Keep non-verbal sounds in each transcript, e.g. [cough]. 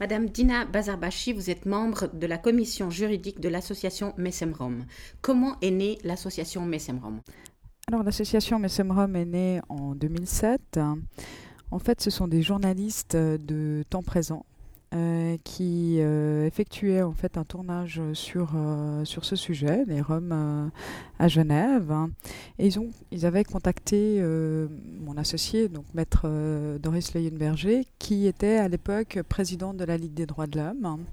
Madame Dina Bazarbachi, vous êtes membre de la commission juridique de l'association Messemrom. Comment est née l'association Messemrom Alors l'association Messemrom est née en 2007. En fait, ce sont des journalistes de temps présent qui euh, effectuait en fait un tournage sur, euh, sur ce sujet, les Roms à Genève. Et ils, ont, ils avaient contacté mon associé, donc maître Doris Leyenberger, qui était à l'époque président de la Ligue des droits de l'homme,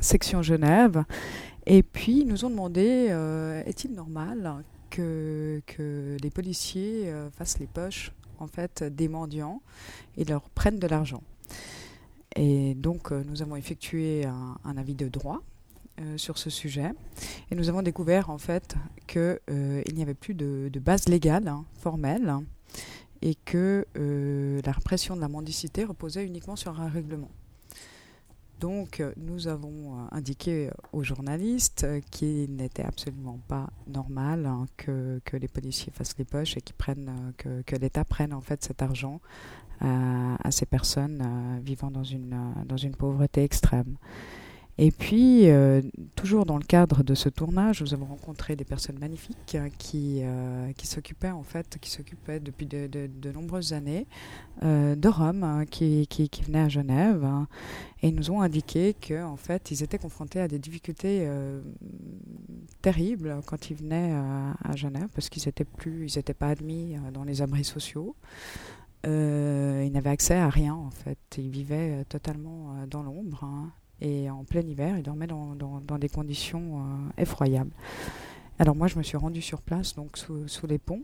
section Genève. Et puis ils nous ont demandé est-il normal que, que les policiers fassent les poches en fait des mendiants et leur prennent de l'argent? Et donc, euh, nous avons effectué un, avis de droit euh, sur ce sujet. Et nous avons découvert en fait qu'il euh, n'y avait plus de, base légale hein, formelle et que la répression de la mendicité reposait uniquement sur un règlement. Donc nous avons indiqué aux journalistes qu'il n'était absolument pas normal hein, que, les policiers fassent les poches et prennent, que, l'État prenne en fait cet argent à, ces personnes euh, vivant dans une, euh, dans une pauvreté extrême. Et puis, euh, toujours dans le cadre de ce tournage, nous avons rencontré des personnes magnifiques qui, qui s'occupaient en fait, qui s'occupaient depuis de, nombreuses années de Rome, hein, qui, venaient à Genève, hein, et nous ont indiqué qu'en en fait, ils étaient confrontés à des difficultés terribles quand ils venaient à Genève, parce qu'ils n'étaient ils pas admis dans les abris sociaux. Euh, il n'avait accès à rien en fait. Il vivait euh, totalement euh, dans l'ombre hein. Et en plein hiver, il dormait dans, des conditions effroyables. Alors moi, je me suis rendue sur place, donc sous, les ponts,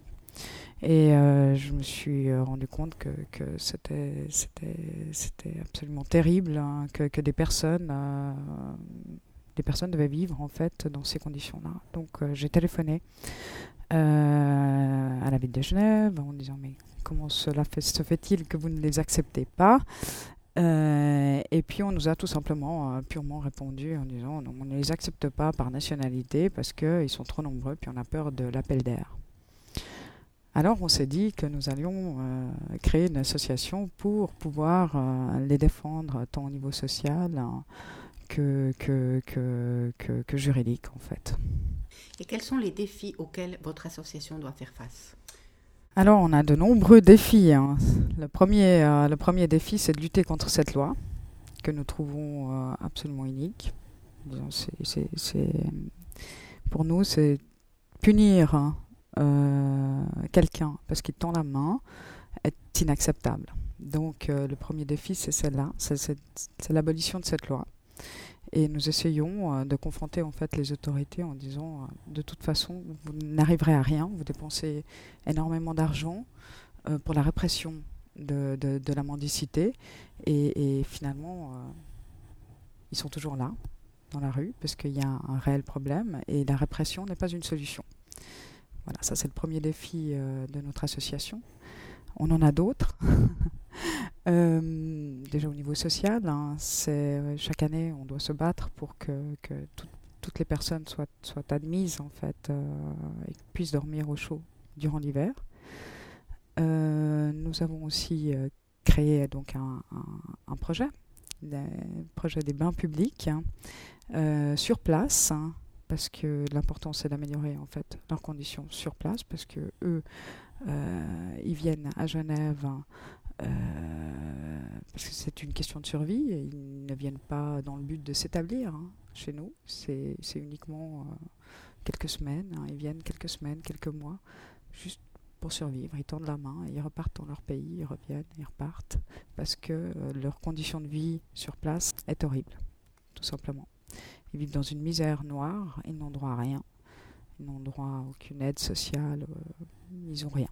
et je me suis rendu compte que, c'était, absolument terrible, hein, que, des personnes devaient vivre en fait dans ces conditions-là. Donc j'ai téléphoné à la ville de Genève en disant mais comment cela se fait-il que vous ne les acceptez pas? Euh, et puis on nous a tout simplement euh, purement répondu en disant on ne les accepte pas par nationalité parce qu'ils sont trop nombreux, puis on a peur de l'appel d'air. Alors on s'est dit que nous allions euh, créer une association pour pouvoir les défendre tant au niveau social hein, que, que juridique en fait. Et quels sont les défis auxquels votre association doit faire face? Alors, on a de nombreux défis. Hein. Le, premier, euh, le premier défi, c'est de lutter contre cette loi que nous trouvons euh, absolument unique. pour nous, c'est punir hein, euh, quelqu'un parce qu'il tend la main est inacceptable. Donc, le premier défi, c'est celle-là, c'est l'abolition de cette loi. Et nous essayons euh, de confronter en fait les autorités en disant euh, de toute façon vous n'arriverez à rien, vous dépensez énormément d'argent euh, pour la répression de, de, la mendicité et, finalement ils sont toujours là dans la rue parce qu'il y a un, réel problème et la répression n'est pas une solution. Voilà, ça c'est le premier défi de notre association. On en a d'autres. [laughs] Euh, déjà au niveau social, hein, c'est chaque année on doit se battre pour que, toutes les personnes soient, admises en fait euh, et puissent dormir au chaud durant l'hiver. Euh, nous avons aussi créé donc un, un, projet, le projet des bains publics hein, sur place. Hein, parce que l'important c'est d'améliorer en fait leurs conditions sur place parce que eux ils viennent à Genève euh, parce que c'est une question de survie. Et ils ne viennent pas dans le but de s'établir hein, chez nous. C'est uniquement euh, quelques semaines. Hein. Ils viennent quelques semaines, quelques mois, juste pour survivre. Ils tendent la main, ils repartent dans leur pays, ils reviennent, ils repartent, parce que euh, leur condition de vie sur place est horrible, tout simplement. Ils vivent dans une misère noire, ils n'ont droit à rien, ils n'ont droit à aucune aide sociale, ils n'ont rien.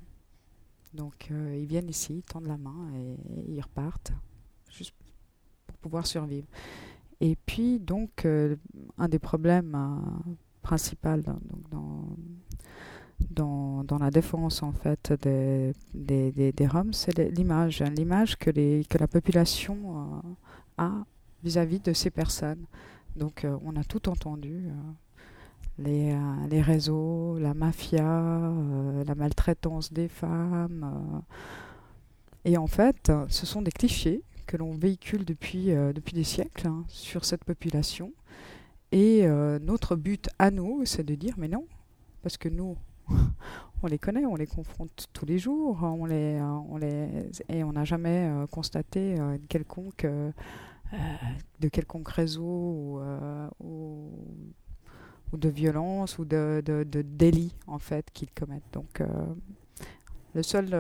Donc euh, ils viennent ici, ils tendent la main et, ils repartent, juste pour pouvoir survivre. Et puis donc euh, un des problèmes euh, principaux dans, la défense en fait des, Roms, c'est l'image, l'image que, que la population a vis-à-vis -vis de ces personnes. Donc on a tout entendu les, euh, les réseaux, la mafia, euh, la maltraitance des femmes. Euh. Et en fait, ce sont des clichés que l'on véhicule depuis, des siècles hein, sur cette population. Et notre but à nous, c'est de dire mais non, parce que nous, [laughs] on les connaît, on les confronte tous les jours, on les, on et on n'a jamais constaté de quelconque réseau ou, ou, de violence ou de, de, délit en fait qu'ils commettent. Donc euh, seul,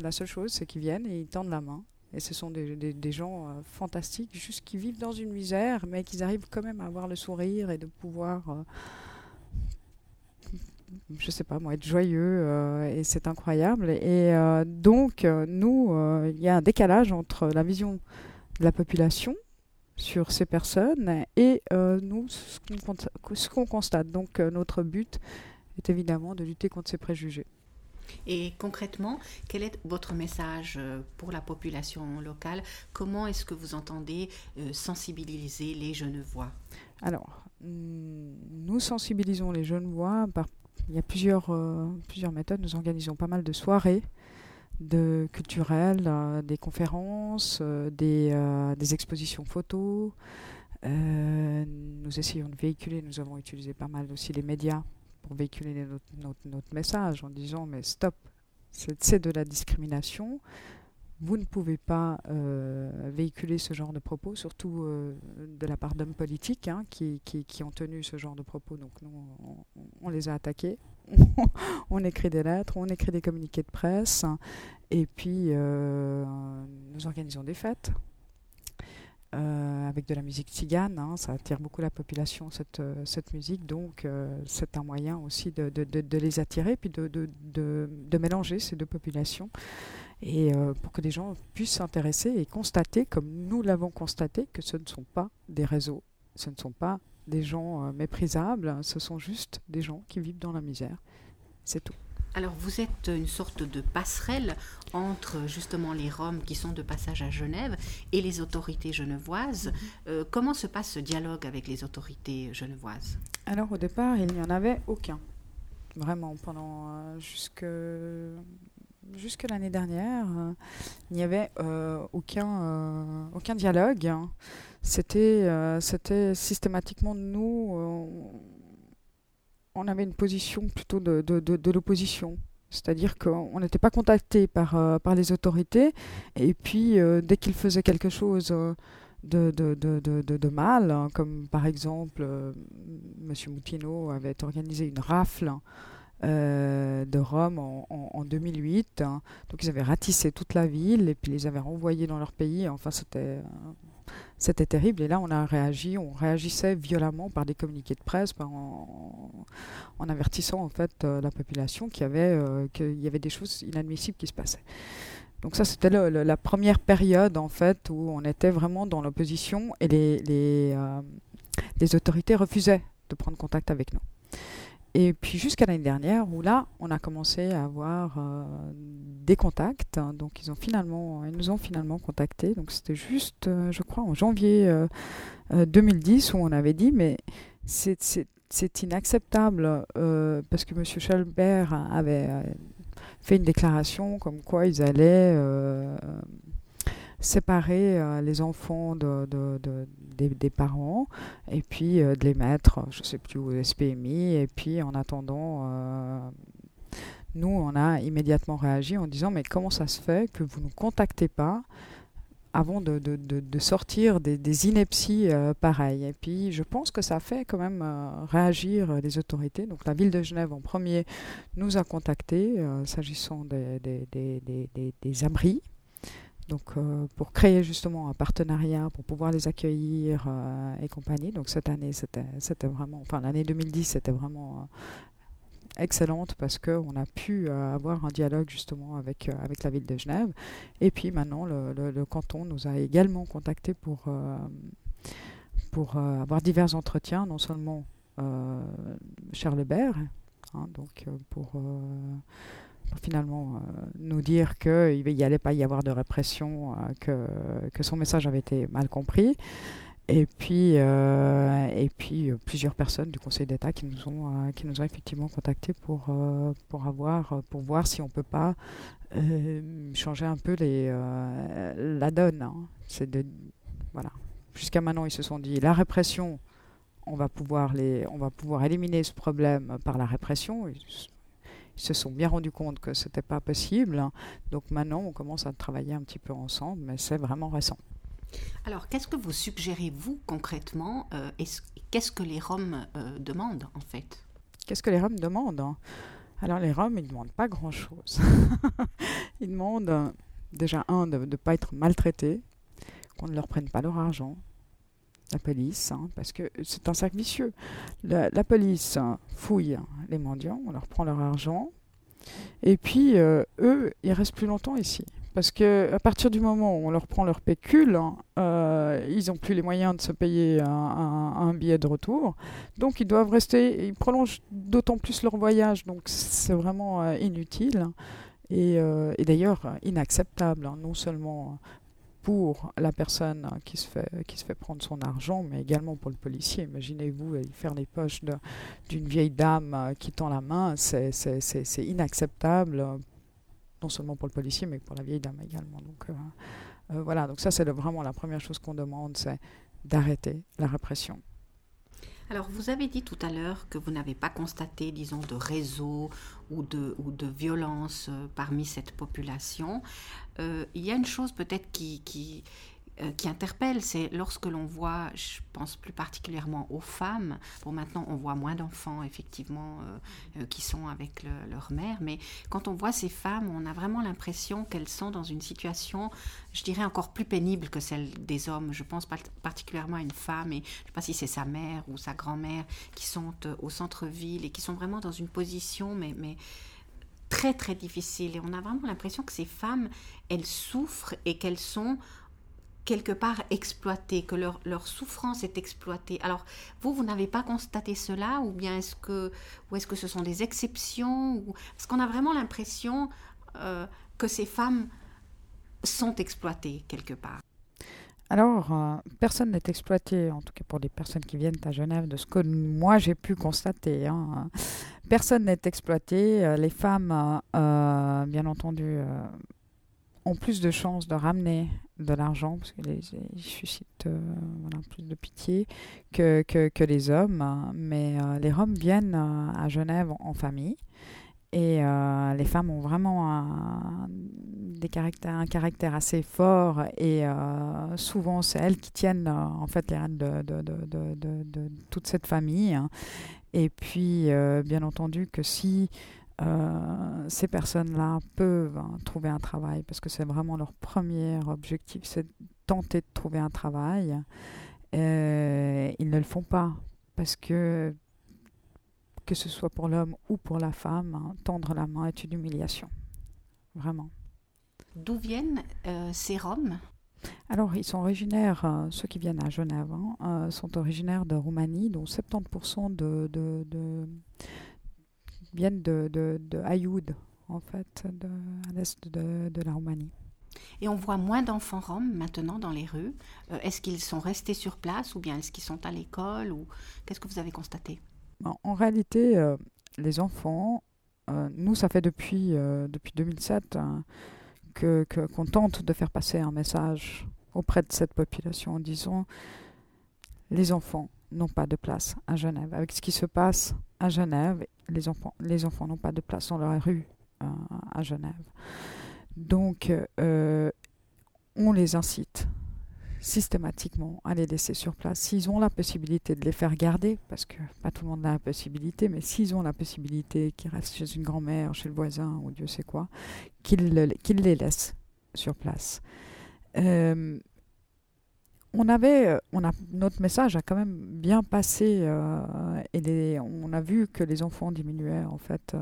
la seule chose, c'est qu'ils viennent et ils tendent la main. Et ce sont des, gens fantastiques, juste qui vivent dans une misère, mais qui arrivent quand même à avoir le sourire et de pouvoir je sais pas être joyeux et c'est incroyable. Et donc, nous, il y a un décalage entre la vision la population sur ces personnes et euh, nous, ce qu'on constate. Donc euh, notre but est évidemment de lutter contre ces préjugés. Et concrètement, quel est votre message euh, pour la population locale? Comment est-ce que vous entendez sensibiliser les Genevois Alors, nous sensibilisons les Genevois par... Il y a plusieurs, plusieurs méthodes. Nous organisons pas mal de soirées de culturels, euh, des conférences, euh, des, euh, des, expositions photos. nous essayons de véhiculer, nous avons utilisé pas mal aussi les médias pour véhiculer notre, message en disant mais stop, c'est de la discrimination. Vous ne pouvez pas véhiculer ce genre de propos, surtout de la part d'hommes politiques hein, qui, qui, qui, ont tenu ce genre de propos. Donc nous, on les a attaqués, [laughs] on écrit des lettres, on écrit des communiqués de presse, et puis euh, nous organisons des fêtes. Euh, avec de la musique tzigane, hein, ça attire beaucoup la population cette, euh, musique, donc c'est un moyen aussi de, de, les attirer, puis de, de, mélanger ces deux populations, et pour que les gens puissent s'intéresser et constater, comme nous l'avons constaté, que ce ne sont pas des réseaux, ce ne sont pas des gens euh, méprisables, ce sont juste des gens qui vivent dans la misère. C'est tout. Alors vous êtes une sorte de passerelle entre justement les Roms qui sont de passage à Genève et les autorités genevoises. Mhm. Euh, comment se passe ce dialogue avec les autorités genevoises? Alors au départ, il n'y en avait aucun. Vraiment, pendant euh, jusque jusque l'année dernière, il n'y avait aucun, aucun dialogue. Hein c'était euh, c'était systématiquement nous, euh, on avait une position plutôt de, de, de, l'opposition. C'est-à-dire qu'on n'était pas contacté par, euh, par les autorités, et puis dès qu'ils faisaient quelque chose de, de, de, de, mal, hein, comme par exemple M. Moutino avait organisé une rafle de Rome en, en, 2008. Hein. Donc ils avaient ratissé toute la ville et puis les avaient renvoyés dans leur pays. Enfin, c'était c'était terrible. Et là, on a réagi, on réagissait violemment par des communiqués de presse, en, avertissant en fait euh, la population qu'il y, avait, euh, des choses inadmissibles qui se passaient. Donc ça, c'était la première période en fait où on était vraiment dans l'opposition et euh, les autorités refusaient de prendre contact avec nous. Et puis jusqu'à l'année dernière, où là, on a commencé à avoir euh, des contacts. Donc ils, ont finalement, ils nous ont finalement contactés. Donc c'était juste, euh, je crois, en janvier 2010, euh, où on avait dit, mais c'est inacceptable, parce que M. Schelbert avait fait une déclaration comme quoi ils allaient séparer euh, les enfants de, des, parents et puis euh, de les mettre, je ne sais plus où, SPMI. Et puis en attendant, euh, nous, on a immédiatement réagi en disant mais comment ça se fait que vous ne nous contactez pas avant de, de, sortir des, des inepties pareilles? Et puis, je pense que ça fait quand même réagir les autorités. Donc, la ville de Genève, en premier, nous a contactés s'agissant des, des, abris donc euh, pour créer justement un partenariat pour pouvoir les accueillir euh, et compagnie. Donc cette année, c'était vraiment, enfin l'année 2010, c'était vraiment euh, excellente parce qu'on a pu avoir un dialogue justement avec, avec la ville de Genève. Et puis maintenant, le, canton nous a également contactés pour, pour avoir divers entretiens, non seulement Charles Lebert, hein, donc pour finalement euh, nous dire qu'il n'y allait pas y avoir de répression, euh, que, que, son message avait été mal compris. Et puis, euh, et puis plusieurs personnes du Conseil d'État qui nous ont, qui nous ont effectivement contactés pour, pour, avoir, pour voir si on ne peut pas changer un peu les, la donne. Hein. De, voilà. Jusqu'à maintenant, ils se sont dit la répression, on va pouvoir, les, on va pouvoir éliminer ce problème par la répression. Se sont bien rendus compte que ce n'était pas possible. Donc maintenant, on commence à travailler un petit peu ensemble, mais c'est vraiment récent. Alors, qu'est-ce que vous suggérez, vous, concrètement euh, Qu'est-ce que les Roms euh, demandent, en fait? Qu'est-ce que les Roms demandent? Alors, les Roms, ils ne demandent pas grand-chose. [laughs] ils demandent, euh, déjà, un, de ne pas être maltraités, qu'on ne leur prenne pas leur argent, la police, hein, parce que c'est un cercle vicieux. La, police fouille les mendiants, on leur prend leur argent, et puis eux, ils restent plus longtemps ici. Parce que à partir du moment où on leur prend leur pécule, euh, ils n'ont plus les moyens de se payer un, billet de retour. Donc ils doivent rester, ils prolongent d'autant plus leur voyage. Donc c'est vraiment euh, inutile et, euh, d'ailleurs inacceptable, hein, non seulement pour la personne qui se fait, qui se fait prendre son argent, mais également pour le policier. Imaginez-vous faire les poches d'une vieille dame qui tend la main, c'est inacceptable non seulement pour le policier, mais pour la vieille dame également. Donc euh, euh, voilà, donc ça c'est vraiment la première chose qu'on demande, c'est d'arrêter la répression. Alors, vous avez dit tout à l'heure que vous n'avez pas constaté, disons, de réseau ou de, ou de violence euh, parmi cette population. Il y a une chose peut-être euh, qui interpelle, c'est lorsque l'on voit, je pense plus particulièrement aux femmes, bon maintenant on voit moins d'enfants effectivement euh, euh, qui sont avec leur mère, mais quand on voit ces femmes, on a vraiment l'impression qu'elles sont dans une situation, je dirais encore plus pénible que celle des hommes. Je pense particulièrement à une femme, et je ne sais pas si c'est sa mère ou sa grand-mère, qui sont au centre-ville et qui sont vraiment dans une position, mais très très difficile. Et on a vraiment l'impression que ces femmes, elles souffrent et qu'elles sont quelque part exploitées, que leur, leur, souffrance est exploitée. Alors, vous, vous n'avez pas constaté cela, ou bien est-ce que, est-ce que ce sont des exceptions ou... Parce qu'on a vraiment l'impression euh, que ces femmes sont exploitées quelque part. Alors, euh, personne n'est exploité, en tout cas pour les personnes qui viennent à Genève, de ce que moi j'ai pu constater. Hein. Personne n'est exploité. Euh, les femmes, bien entendu, ont plus de chances de ramener de l'argent, parce qu'ils suscitent euh, plus de pitié que, les hommes. Mais euh, les Roms viennent euh, à Genève en famille. Et les femmes ont vraiment un, des caractères, caractère assez fort. Et souvent, c'est elles qui tiennent en fait les rênes de, toute cette famille. Et puis, bien entendu, que si euh, ces personnes-là peuvent hein, trouver un travail parce que c'est vraiment leur premier objectif, c'est tenter de trouver un travail. Euh, ils ne le font pas parce que que ce soit pour l'homme ou pour la femme, hein, tendre la main est une humiliation. Vraiment. D'où viennent euh, ces Roms? Alors, ils sont originaires, ceux qui viennent à Genève, hein, sont originaires de Roumanie, dont 70% de, de, de, viennent de, de, Ayoud, en fait, à l'est de, de, la Roumanie. Et on voit moins d'enfants roms maintenant dans les rues. Euh, est-ce qu'ils sont restés sur place ou bien est-ce qu'ils sont à l'école ou qu'est-ce que vous avez constaté? En, réalité, euh, les enfants, euh, nous, ça fait depuis, depuis 2007 hein, que, qu'on tente de faire passer un message auprès de cette population en disant les enfants n'ont pas de place à Genève. Avec ce qui se passe à Genève, les enfants les enfants n'ont pas de place dans la rue euh, à Genève. Donc, euh, on les incite systématiquement à les laisser sur place. S'ils ont la possibilité de les faire garder, parce que pas tout le monde a la possibilité, mais s'ils ont la possibilité qu'ils restent chez une grand-mère, chez le voisin ou Dieu sait quoi, qu'ils les laissent sur place. Euh, on avait, euh, on a, notre message a quand même bien passé euh, et on a vu que les enfants diminuaient en fait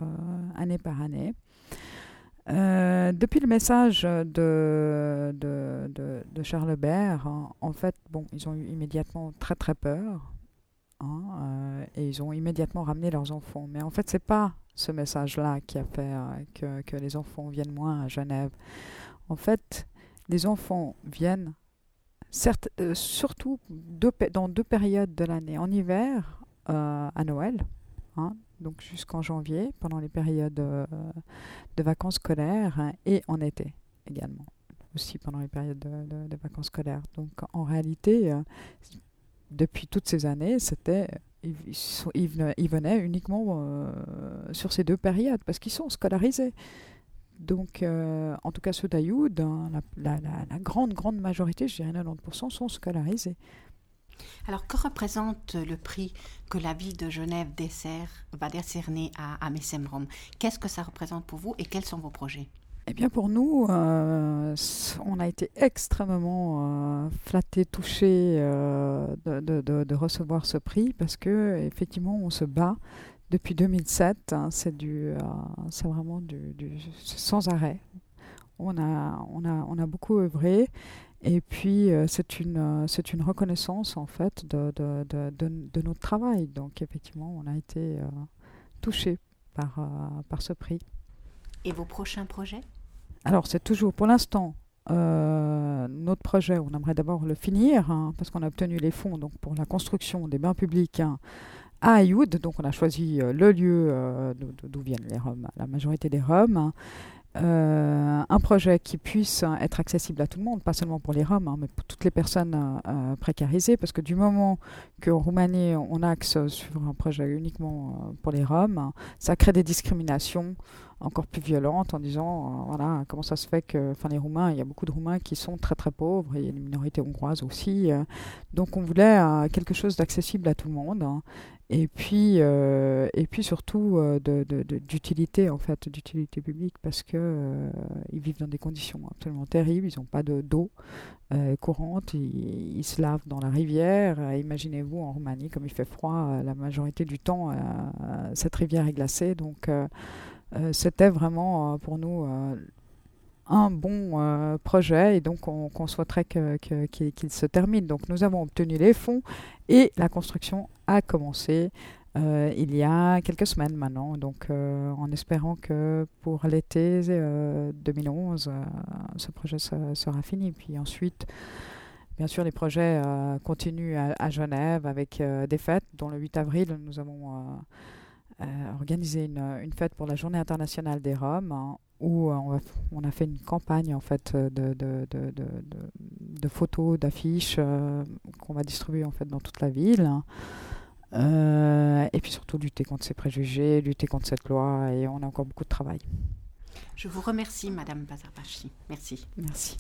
année par année. Depuis le message de, de, Charles Bert, hein, en fait, bon, ils ont eu immédiatement très très peur hein, et ils ont immédiatement ramené leurs enfants. Mais en fait, c'est pas ce message-là qui a fait que, que les enfants viennent moins à Genève. En fait, les enfants viennent Certes, euh, surtout dans deux périodes de l'année. En hiver, euh, à Noël, hein, donc jusqu'en janvier, pendant les périodes euh, de vacances scolaires, et en été également, aussi pendant les périodes de, vacances scolaires. Donc en réalité, depuis toutes ces années, c'était ils, venaient uniquement sur ces deux périodes parce qu'ils sont scolarisés. Donc, euh, en tout cas, ceux d'Ayoud, hein, la, grande, grande majorité, je dirais 90%, sont scolarisés. Alors, que représente le prix que la ville de Genève dessert, va décerner à, à Messemrom Qu'est-ce que ça représente pour vous et quels sont vos projets? Eh bien pour nous, euh, on a été extrêmement euh, flattés, touchés de, de, recevoir ce prix parce que effectivement on se bat depuis 2007. Hein, c'est du, euh, c'est vraiment du, sans arrêt. On a, on a, on a beaucoup œuvré. Et puis, euh, c'est une, euh, c'est une reconnaissance, en fait, de, de, de, de, notre travail. Donc, effectivement, on a été touché par, par ce prix. Et vos prochains projets? Alors, c'est toujours, pour l'instant, notre projet, on aimerait d'abord le finir, hein, parce qu'on a obtenu les fonds donc, pour la construction des bains publics. Hein, à Ayoud. Donc on a choisi euh, le lieu euh, d'où viennent les Roms, la majorité des Roms. Euh, un projet qui puisse être accessible à tout le monde, pas seulement pour les Roms, hein, mais pour toutes les personnes précarisées, parce que du moment qu'en Roumanie, on axe sur un projet uniquement pour les Roms, ça crée des discriminations encore plus violentes en disant, voilà, comment ça se fait que, enfin les Roumains, il y a beaucoup de Roumains qui sont très très pauvres, il y a une minorité hongroise aussi, donc on voulait quelque chose d'accessible à tout le monde, hein, et puis, euh, et puis surtout euh, d'utilité en fait, d'utilité publique parce que euh, ils vivent dans des conditions absolument terribles. Ils n'ont pas d'eau courante, ils, se lavent dans la rivière. Imaginez-vous en Roumanie comme il fait froid la majorité du temps, cette rivière est glacée. Donc c'était vraiment pour nous un bon projet et donc on, souhaiterait qu'il se termine. Donc nous avons obtenu les fonds et la construction a commencé euh, il y a quelques semaines maintenant, donc euh, en espérant que pour l'été 2011, euh, ce projet sera fini. Puis ensuite, bien sûr, les projets continuent à, Genève avec des fêtes, dont le 8 avril, nous avons organisé une, fête pour la Journée internationale des Roms, hein, où on, on, a fait une campagne en fait de, de, de, de photos, d'affiches qu'on va distribuer en fait dans toute la ville. Euh, et puis surtout lutter contre ces préjugés, lutter contre cette loi, et on a encore beaucoup de travail. Je vous remercie, Madame Bazarbachi. Merci. Merci.